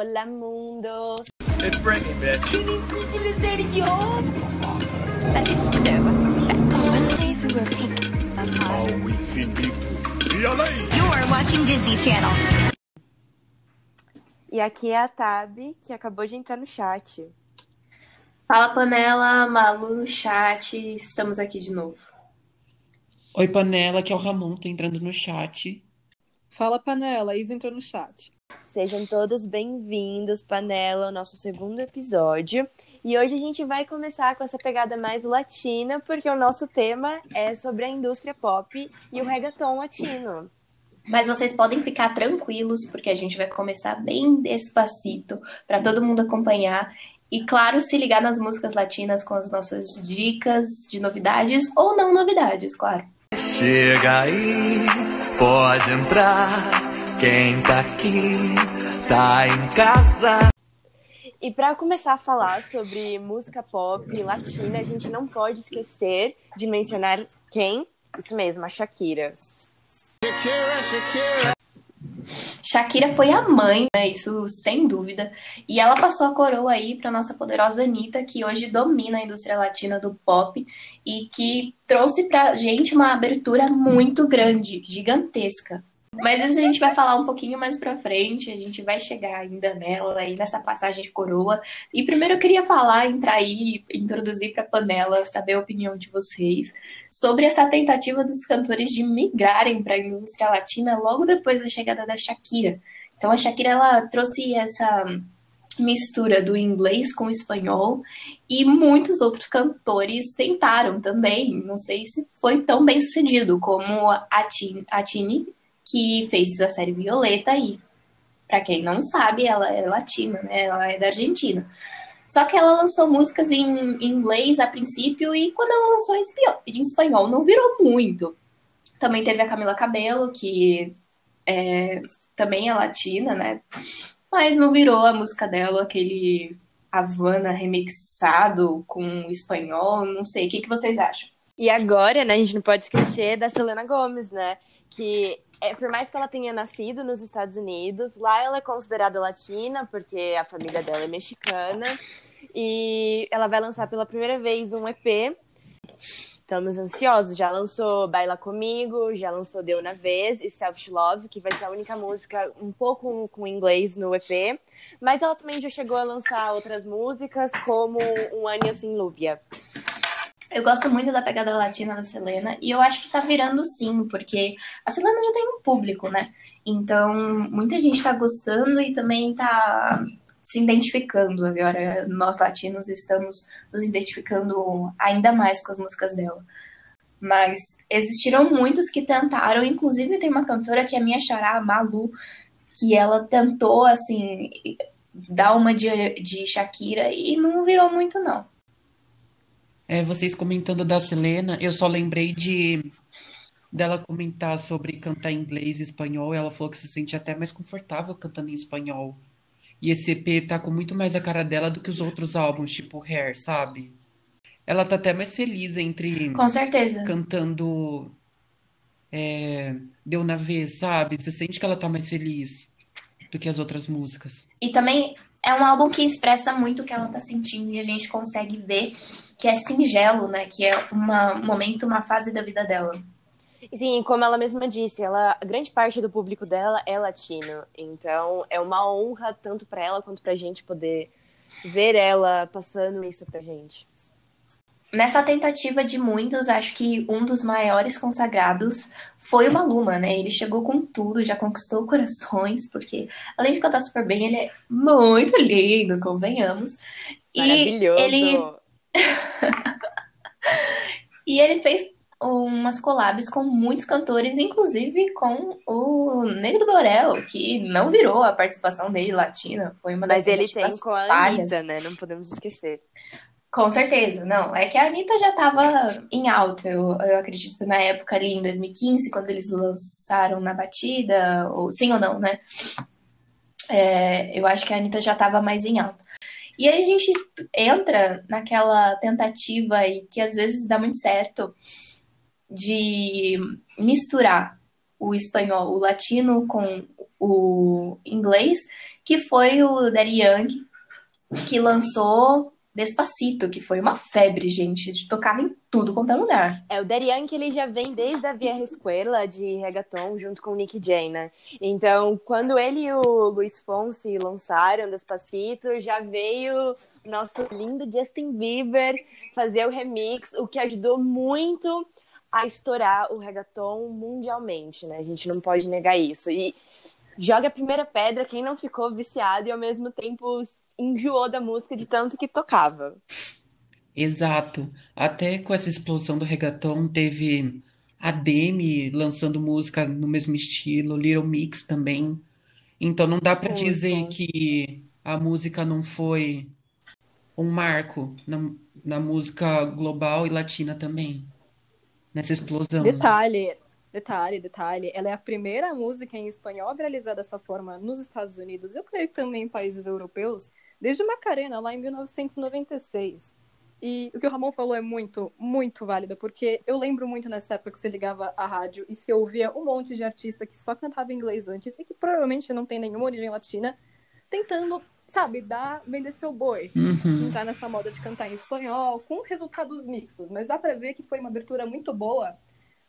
Hola mundo. It's Britney, bitch. That is so. Wednesdays we wear pink. That's. Oh, we! You're watching Disney Channel. E aqui é a Tab, que acabou de entrar no chat. Fala Panela, Malu no chat, estamos aqui de novo. Oi, Panela, que é o Ramon, tô entrando no chat. Fala, Panela. Isa entrou no chat. Sejam todos bem-vindos, Panela, ao nosso segundo episódio. E hoje a gente vai começar com essa pegada mais latina, porque o nosso tema é sobre a indústria pop e o reggaeton latino. Mas vocês podem ficar tranquilos, porque a gente vai começar bem despacito, para todo mundo acompanhar. E, claro, se ligar nas músicas latinas com as nossas dicas de novidades ou não novidades, claro. Chega aí, pode entrar. Quem tá aqui, tá em casa. E para começar a falar sobre música pop latina, a gente não pode esquecer de mencionar quem? Isso mesmo, a Shakira. Shakira foi a mãe, né? Isso sem dúvida. E ela passou a coroa aí para nossa poderosa Anitta, que hoje domina a indústria latina do pop e que trouxe pra gente uma abertura muito grande, gigantesca. Mas isso a gente vai falar um pouquinho mais pra frente, a gente vai chegar ainda nela aí nessa passagem de coroa. E primeiro eu queria falar, entrar aí, introduzir pra panela, saber a opinião de vocês sobre essa tentativa dos cantores de migrarem para a indústria latina logo depois da chegada da Shakira. Então a Shakira ela trouxe essa mistura do inglês com o espanhol e muitos outros cantores tentaram também. Não sei se foi tão bem sucedido como a Tini, a Tini que fez a série Violeta e para quem não sabe, ela é latina, né? Ela é da Argentina. Só que ela lançou músicas em inglês a princípio e quando ela lançou em espanhol não virou muito. Também teve a Camila Cabello, que é, também é latina, né? Mas não virou a música dela, aquele Havana remixado com espanhol, não sei. O que, que vocês acham? E agora, né, a gente não pode esquecer da Selena Gomez, né? Que é, por mais que ela tenha nascido nos Estados Unidos, lá ela é considerada latina, porque a família dela é mexicana. E ela vai lançar pela primeira vez um EP. Estamos ansiosos. Já lançou Baila Comigo, já lançou Deu na Vez e Self Love, que vai ser a única música um pouco com inglês no EP. Mas ela também já chegou a lançar outras músicas, como Um Ano Sem Lúbia. Eu gosto muito da pegada latina da Selena e eu acho que tá virando sim, porque a Selena já tem um público, né? Então, muita gente tá gostando e também tá se identificando agora. Nós latinos estamos nos identificando ainda mais com as músicas dela. Mas existiram muitos que tentaram, inclusive tem uma cantora que é minha xará, Malu, que ela tentou, assim, dar uma de, de Shakira e não virou muito, não. É, vocês comentando da Selena, eu só lembrei de dela comentar sobre cantar em inglês e espanhol. Ela falou que se sente até mais confortável cantando em espanhol. E esse EP tá com muito mais a cara dela do que os outros álbuns, tipo Hair, sabe? Ela tá até mais feliz entre Com certeza. cantando é, Deu na vez, sabe? Você sente que ela tá mais feliz do que as outras músicas. E também é um álbum que expressa muito o que ela tá sentindo e a gente consegue ver que é singelo, né? Que é uma, um momento, uma fase da vida dela. Sim, como ela mesma disse, ela, a grande parte do público dela é latino. Então é uma honra tanto para ela quanto pra gente poder ver ela passando isso pra gente. Nessa tentativa de muitos, acho que um dos maiores consagrados foi o Maluma, né? Ele chegou com tudo, já conquistou corações, porque além de cantar super bem, ele é muito lindo, convenhamos. E Maravilhoso. ele e ele fez umas collabs com muitos cantores, inclusive com o Negro do Borel, que não virou a participação dele latina, foi uma das Mas ele tem com a. Anitta, né? Não podemos esquecer. Com certeza, não. É que a Anitta já estava em alta, eu, eu acredito, na época ali em 2015, quando eles lançaram na batida, ou sim ou não, né? É, eu acho que a Anitta já estava mais em alta. E aí a gente entra naquela tentativa aí que às vezes dá muito certo de misturar o espanhol, o latino com o inglês, que foi o Daddy Young, que lançou Despacito, que foi uma febre, gente. Tocava em tudo quanto é lugar. É, o Daddy Yankee, ele já vem desde a Via Escuela de reggaeton, junto com o Nick Jay, né? Então, quando ele e o Luiz Fonsi lançaram Despacito, já veio nosso lindo Justin Bieber fazer o remix, o que ajudou muito a estourar o reggaeton mundialmente, né? A gente não pode negar isso. E joga a primeira pedra quem não ficou viciado e ao mesmo tempo enjoou da música de tanto que tocava. Exato. Até com essa explosão do reggaeton, teve a Demi lançando música no mesmo estilo, Little Mix também. Então não dá pra Foi, dizer que a música não foi um marco na, na música global e latina também, nessa explosão. Detalhe, detalhe, detalhe. Ela é a primeira música em espanhol a viralizar dessa forma nos Estados Unidos. Eu creio que também em países europeus, desde Macarena, lá em 1996. E o que o Ramon falou é muito, muito válido, porque eu lembro muito nessa época que você ligava a rádio e você ouvia um monte de artista que só cantava inglês antes e que provavelmente não tem nenhuma origem latina, tentando, sabe, dar, vender seu boi Uhum. entrar nessa moda de cantar em espanhol, com resultados mixtos. Mas dá pra ver que foi uma abertura muito boa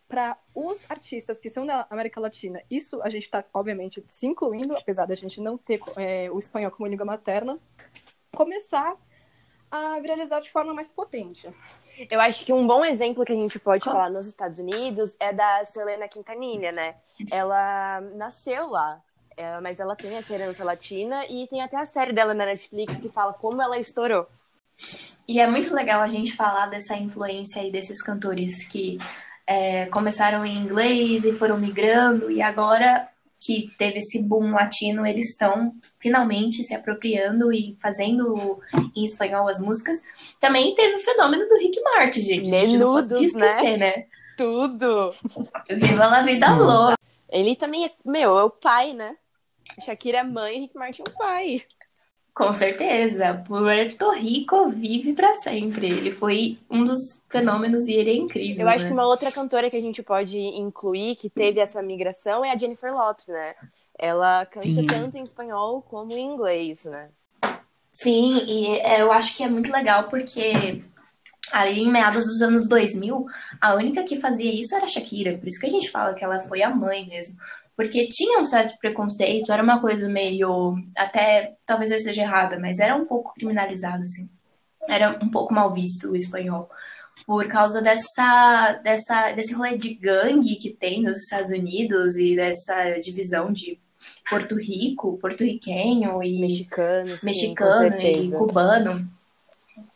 para os artistas que são da América Latina. Isso a gente está, obviamente, se incluindo, apesar da gente não ter é, o espanhol como língua materna, começar a viralizar de forma mais potente. Eu acho que um bom exemplo que a gente pode Qual? falar nos Estados Unidos é da Selena Quintanilha, né? Ela nasceu lá, é, mas ela tem essa herança latina e tem até a série dela na Netflix que fala como ela estourou. E é muito legal a gente falar dessa influência aí desses cantores que é, começaram em inglês e foram migrando, e agora que teve esse boom latino, eles estão finalmente se apropriando e fazendo em espanhol as músicas. Também teve o fenômeno do Rick Martin, gente. Menudos, esquecer, né? Tudo! Viva a vida louca. Ele também é, meu, é o pai, né? Shakira é mãe, Rick Martin é o pai. Com certeza. Puerto Rico vive pra sempre. Ele foi um dos fenômenos e ele é incrível. Eu acho né? que uma outra cantora que a gente pode incluir que teve essa migração é a Jennifer Lopez, né? Ela canta Sim. tanto em espanhol como em inglês, né? Sim, e é, eu acho que é muito legal porque ali em meados dos anos 2000, a única que fazia isso era a Shakira. Por isso que a gente fala que ela foi a mãe mesmo. Porque tinha um certo preconceito, era uma coisa meio. Até talvez eu esteja errada, mas era um pouco criminalizado, assim. Era um pouco mal visto o espanhol. Por causa dessa, dessa, desse rolê de gangue que tem nos Estados Unidos e dessa divisão de Porto Rico, porto-riquenho e Mexicano, sim, mexicano e cubano.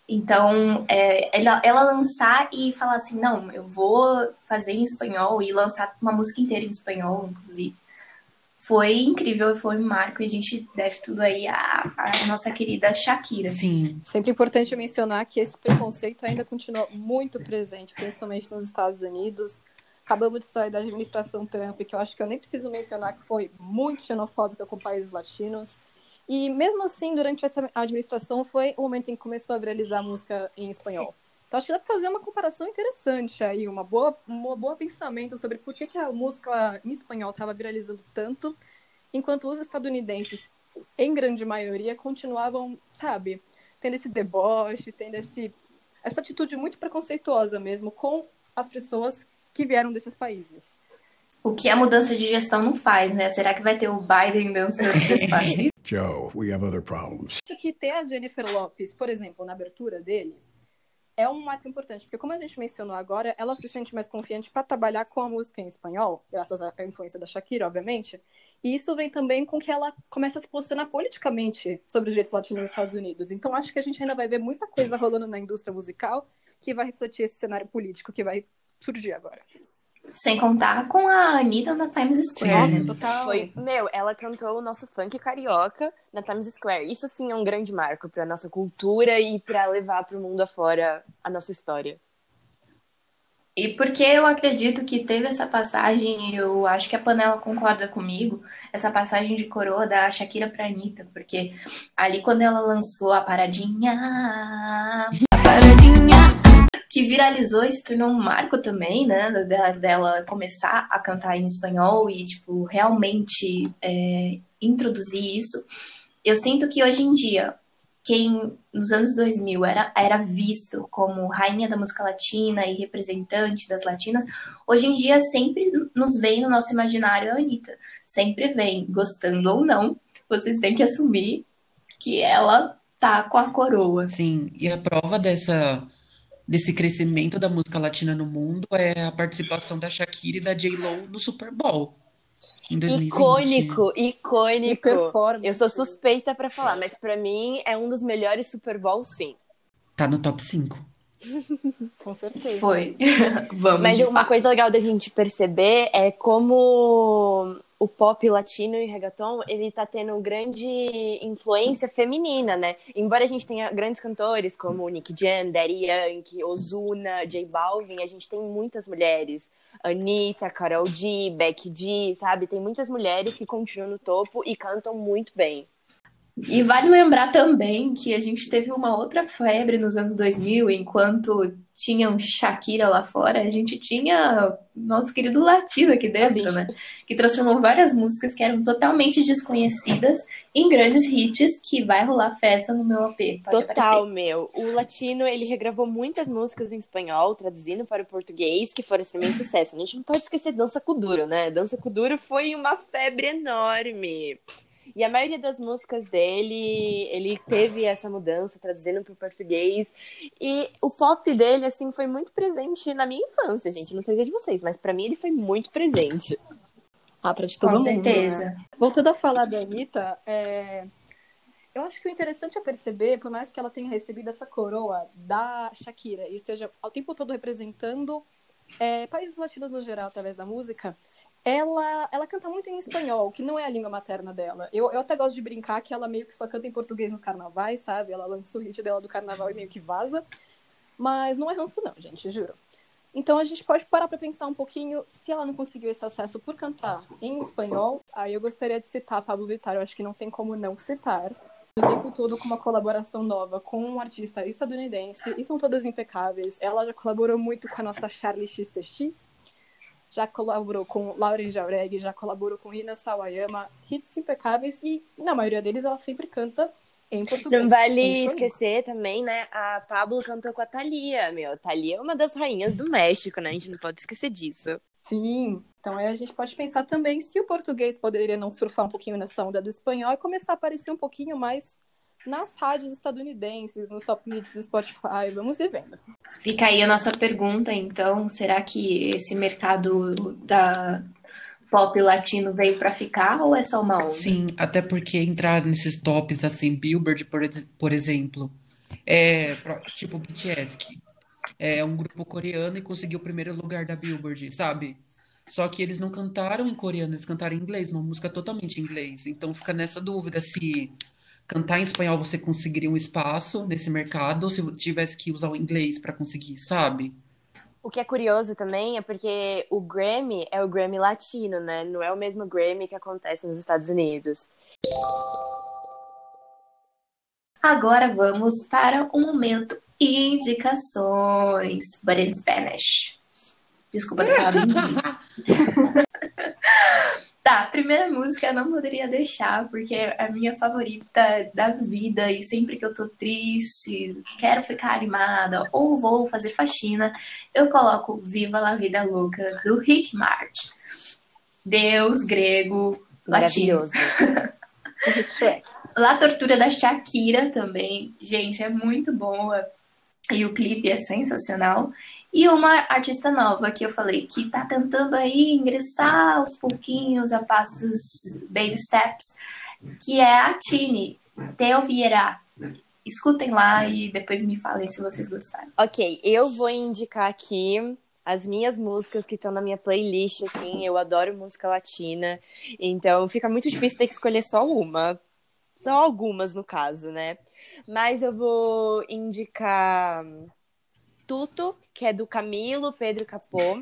Então, é, ela, ela lançar e falar assim, não, eu vou fazer em espanhol e lançar uma música inteira em espanhol, inclusive. Foi incrível, foi um marco e a gente deve tudo aí à, à nossa querida Shakira. Sim, Sempre importante mencionar que esse preconceito ainda continua muito presente, principalmente nos Estados Unidos. Acabamos de sair da administração Trump, que eu acho que eu nem preciso mencionar que foi muito xenofóbica com países latinos. E mesmo assim, durante essa administração, foi o momento em que começou a viralizar a música em espanhol. Então acho que dá para fazer uma comparação interessante aí, uma boa, um boa pensamento sobre por que, que a música em espanhol estava viralizando tanto, enquanto os estadunidenses, em grande maioria, continuavam, sabe, tendo esse deboche, tendo esse, essa atitude muito preconceituosa mesmo com as pessoas que vieram desses países. O que a mudança de gestão não faz, né? Será que vai ter o Biden dançando despacito? Joe, we have other problems. Acho que ter a Jennifer Lopes, por exemplo, na abertura dele, é um marco importante, porque como a gente mencionou agora, ela se sente mais confiante para trabalhar com a música em espanhol, graças à influência da Shakira, obviamente. E isso vem também com que ela comece a se posicionar politicamente sobre os direitos latinos nos Estados Unidos. Então acho que a gente ainda vai ver muita coisa rolando na indústria musical que vai refletir esse cenário político que vai surgir agora. Sem contar com a Anitta na Times Square. Sim. né? total. Foi, meu, ela cantou o nosso funk carioca na Times Square. Isso sim é um grande marco para nossa cultura e para levar para o mundo afora a nossa história. E porque eu acredito que teve essa passagem, eu acho que a Panela concorda comigo, essa passagem de coroa da Shakira pra Anitta, porque ali quando ela lançou a paradinha, a paradinha, que viralizou e se tornou um marco também, né, dela começar a cantar em espanhol e, tipo, realmente é, introduzir isso, Eu sinto que hoje em dia, quem nos anos 2000 era, era visto como rainha da música latina e representante das latinas, hoje em dia sempre nos vem no nosso imaginário a Anitta. Sempre vem, gostando ou não, vocês têm que assumir que ela tá com a coroa. Sim, e a prova dessa, desse crescimento da música latina no mundo é a participação da Shakira e da J-Lo no Super Bowl em 2020. Icônico, icônico. performance. Eu sou suspeita pra falar, mas pra mim é um dos melhores Super Bowl, sim. Tá no top 5. Com certeza. Foi. Vamos Mas uma fato. coisa legal da gente perceber é como o pop latino e reggaeton, ele tá tendo grande influência feminina, né? Embora a gente tenha grandes cantores como Nick Jam, Daddy Yankee, Ozuna, J Balvin, a gente tem muitas mulheres. Anitta, Karol G, Becky G, sabe? Tem muitas mulheres que continuam no topo e cantam muito bem. E vale lembrar também que a gente teve uma outra febre nos anos 2000, enquanto tinham Shakira lá fora, a gente tinha nosso querido latino aqui dentro, né? Que transformou várias músicas que eram totalmente desconhecidas em grandes hits que vai rolar festa no meu AP. Pode Total, aparecer. meu. O latino, ele regravou muitas músicas em espanhol, traduzindo para o português, que foram extremamente sucesso. A gente não pode esquecer Dança Kuduro, né? Dança Kuduro foi uma febre enorme. E a maioria das músicas dele, ele teve essa mudança, traduzindo para o português. E o pop dele, assim, foi muito presente na minha infância, gente. Não sei se é de vocês, mas para mim ele foi muito presente. Ah, pra de todo Com mundo, certeza. né? Voltando a falar da Anitta, é, eu acho que o interessante é perceber, por mais que ela tenha recebido essa coroa da Shakira e esteja ao tempo todo representando é, países latinos no geral através da música, ela, ela canta muito em espanhol, que não é a língua materna dela. Eu, eu até gosto de brincar que ela meio que só canta em português nos carnavais, sabe? Ela lança o hit dela do carnaval e meio que vaza. Mas não é ranço não, gente, juro. Então a gente pode parar para pensar um pouquinho se ela não conseguiu esse acesso por cantar em espanhol. Aí eu gostaria de citar Pablo Vittar, eu acho que não tem como não citar. O tempo todo com uma colaboração nova com um artista estadunidense e são todas impecáveis. Ela já colaborou muito com a nossa Charlie XCX, já colaborou com Lauren Jauregui, já colaborou com Rina Sawayama, hits impecáveis e na maioria deles ela sempre canta em português. Não vale esquecer também, né? A Pablo cantou com a Thalia, meu. Thalia é uma das rainhas do México, né? A gente não pode esquecer disso. Sim, então aí a gente pode pensar também se o português poderia não surfar um pouquinho nessa onda do espanhol e começar a aparecer um pouquinho mais nas rádios estadunidenses, nos top hits do Spotify. Vamos ir vendo. Fica aí a nossa pergunta, então, será que esse mercado da pop latino veio pra ficar ou é só uma onda? Sim, até porque entrar nesses tops assim, Billboard, por, por exemplo, é tipo BTS, que é um grupo coreano e conseguiu o primeiro lugar da Billboard, sabe? Só que eles não cantaram em coreano, eles cantaram em inglês, uma música totalmente em inglês. Então fica nessa dúvida se cantar em espanhol você conseguiria um espaço nesse mercado ou se tivesse que usar o inglês para conseguir, sabe? O que é curioso também é porque o Grammy é o Grammy latino, né? Não é o mesmo Grammy que acontece nos Estados Unidos. Agora vamos para o momento indicações, but in Spanish. Desculpa ter falado em inglês. Tá, primeira música eu não poderia deixar, porque é a minha favorita da vida e sempre que eu tô triste, quero ficar animada ou vou fazer faxina, eu coloco Viva la Vida Louca do Rick Martin. Deus grego latino. Hit track. La Tortura da Shakira também. Gente, é muito boa. E o clipe é sensacional. E uma artista nova que eu falei que tá tentando aí ingressar aos pouquinhos, a passos baby steps, que é a Tini, Theo Vieira. Escutem lá e depois me falem se vocês gostaram. Ok, eu vou indicar aqui as minhas músicas que estão na minha playlist, assim, eu adoro música latina, então fica muito difícil ter que escolher só uma. Só algumas, no caso, né? Mas eu vou indicar Tuto, que é do Camilo Pedro Capô.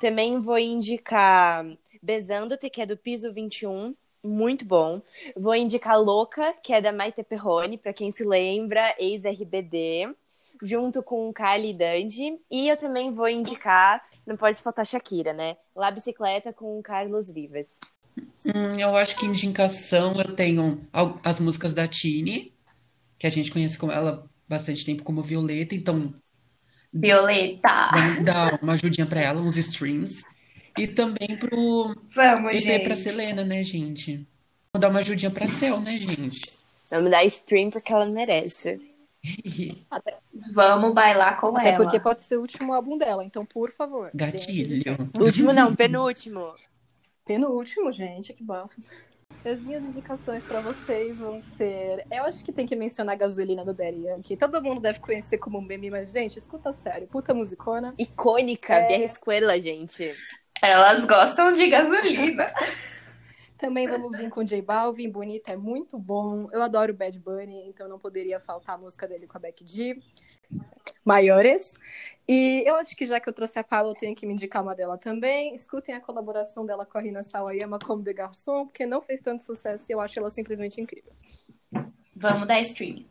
Também vou indicar Besando-te, que é do Piso 21, muito bom. Vou indicar Louca, que é da Maite Perrone, pra quem se lembra, ex-RBD junto com Kylie Dandy. E eu também vou indicar, não pode faltar Shakira, né? La Bicicleta com Carlos Vivas. Hum, eu acho que indicação eu tenho as músicas da Tini, que a gente conhece com ela bastante tempo como Violeta, então Violeta. vamos dar uma ajudinha pra ela, uns streams. E também pro Vamos, EP pra gente. Selena, né, gente? Vou dar uma ajudinha pra Cel, né, gente? Vamos dar stream porque ela merece. Vamos bailar com Até ela. porque pode ser o último álbum dela, então, por favor. Gatilho. Último não, penúltimo. Penúltimo, gente, que bom. As minhas indicações pra vocês vão ser. Eu acho que tem que mencionar a gasolina do Daddy Yankee. Todo mundo deve conhecer como meme, mas, gente, escuta sério. Puta musicona. Icônica, É. Vieja Escuela, gente. Elas gostam de gasolina. Também vamos vir com J Balvin, Bonita é muito bom. Eu adoro Bad Bunny, então não poderia faltar a música dele com a Becky G. Maiores. E eu acho que já que eu trouxe a Paula, eu tenho que me indicar uma dela também. Escutem a colaboração dela com a Rina Sawayama como de Garçom, porque não fez tanto sucesso e eu acho ela simplesmente incrível. Vamos dar stream.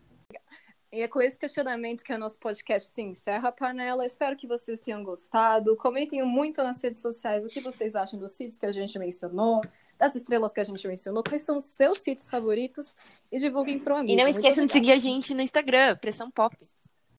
E é com esse questionamento que o nosso podcast se encerra a panela. Espero que vocês tenham gostado. Comentem muito nas redes sociais o que vocês acham dos sítios que a gente mencionou, das estrelas que a gente mencionou, quais são os seus sítios favoritos e divulguem para amigo. E não esqueçam de seguir a gente no Instagram, Pressão Pop.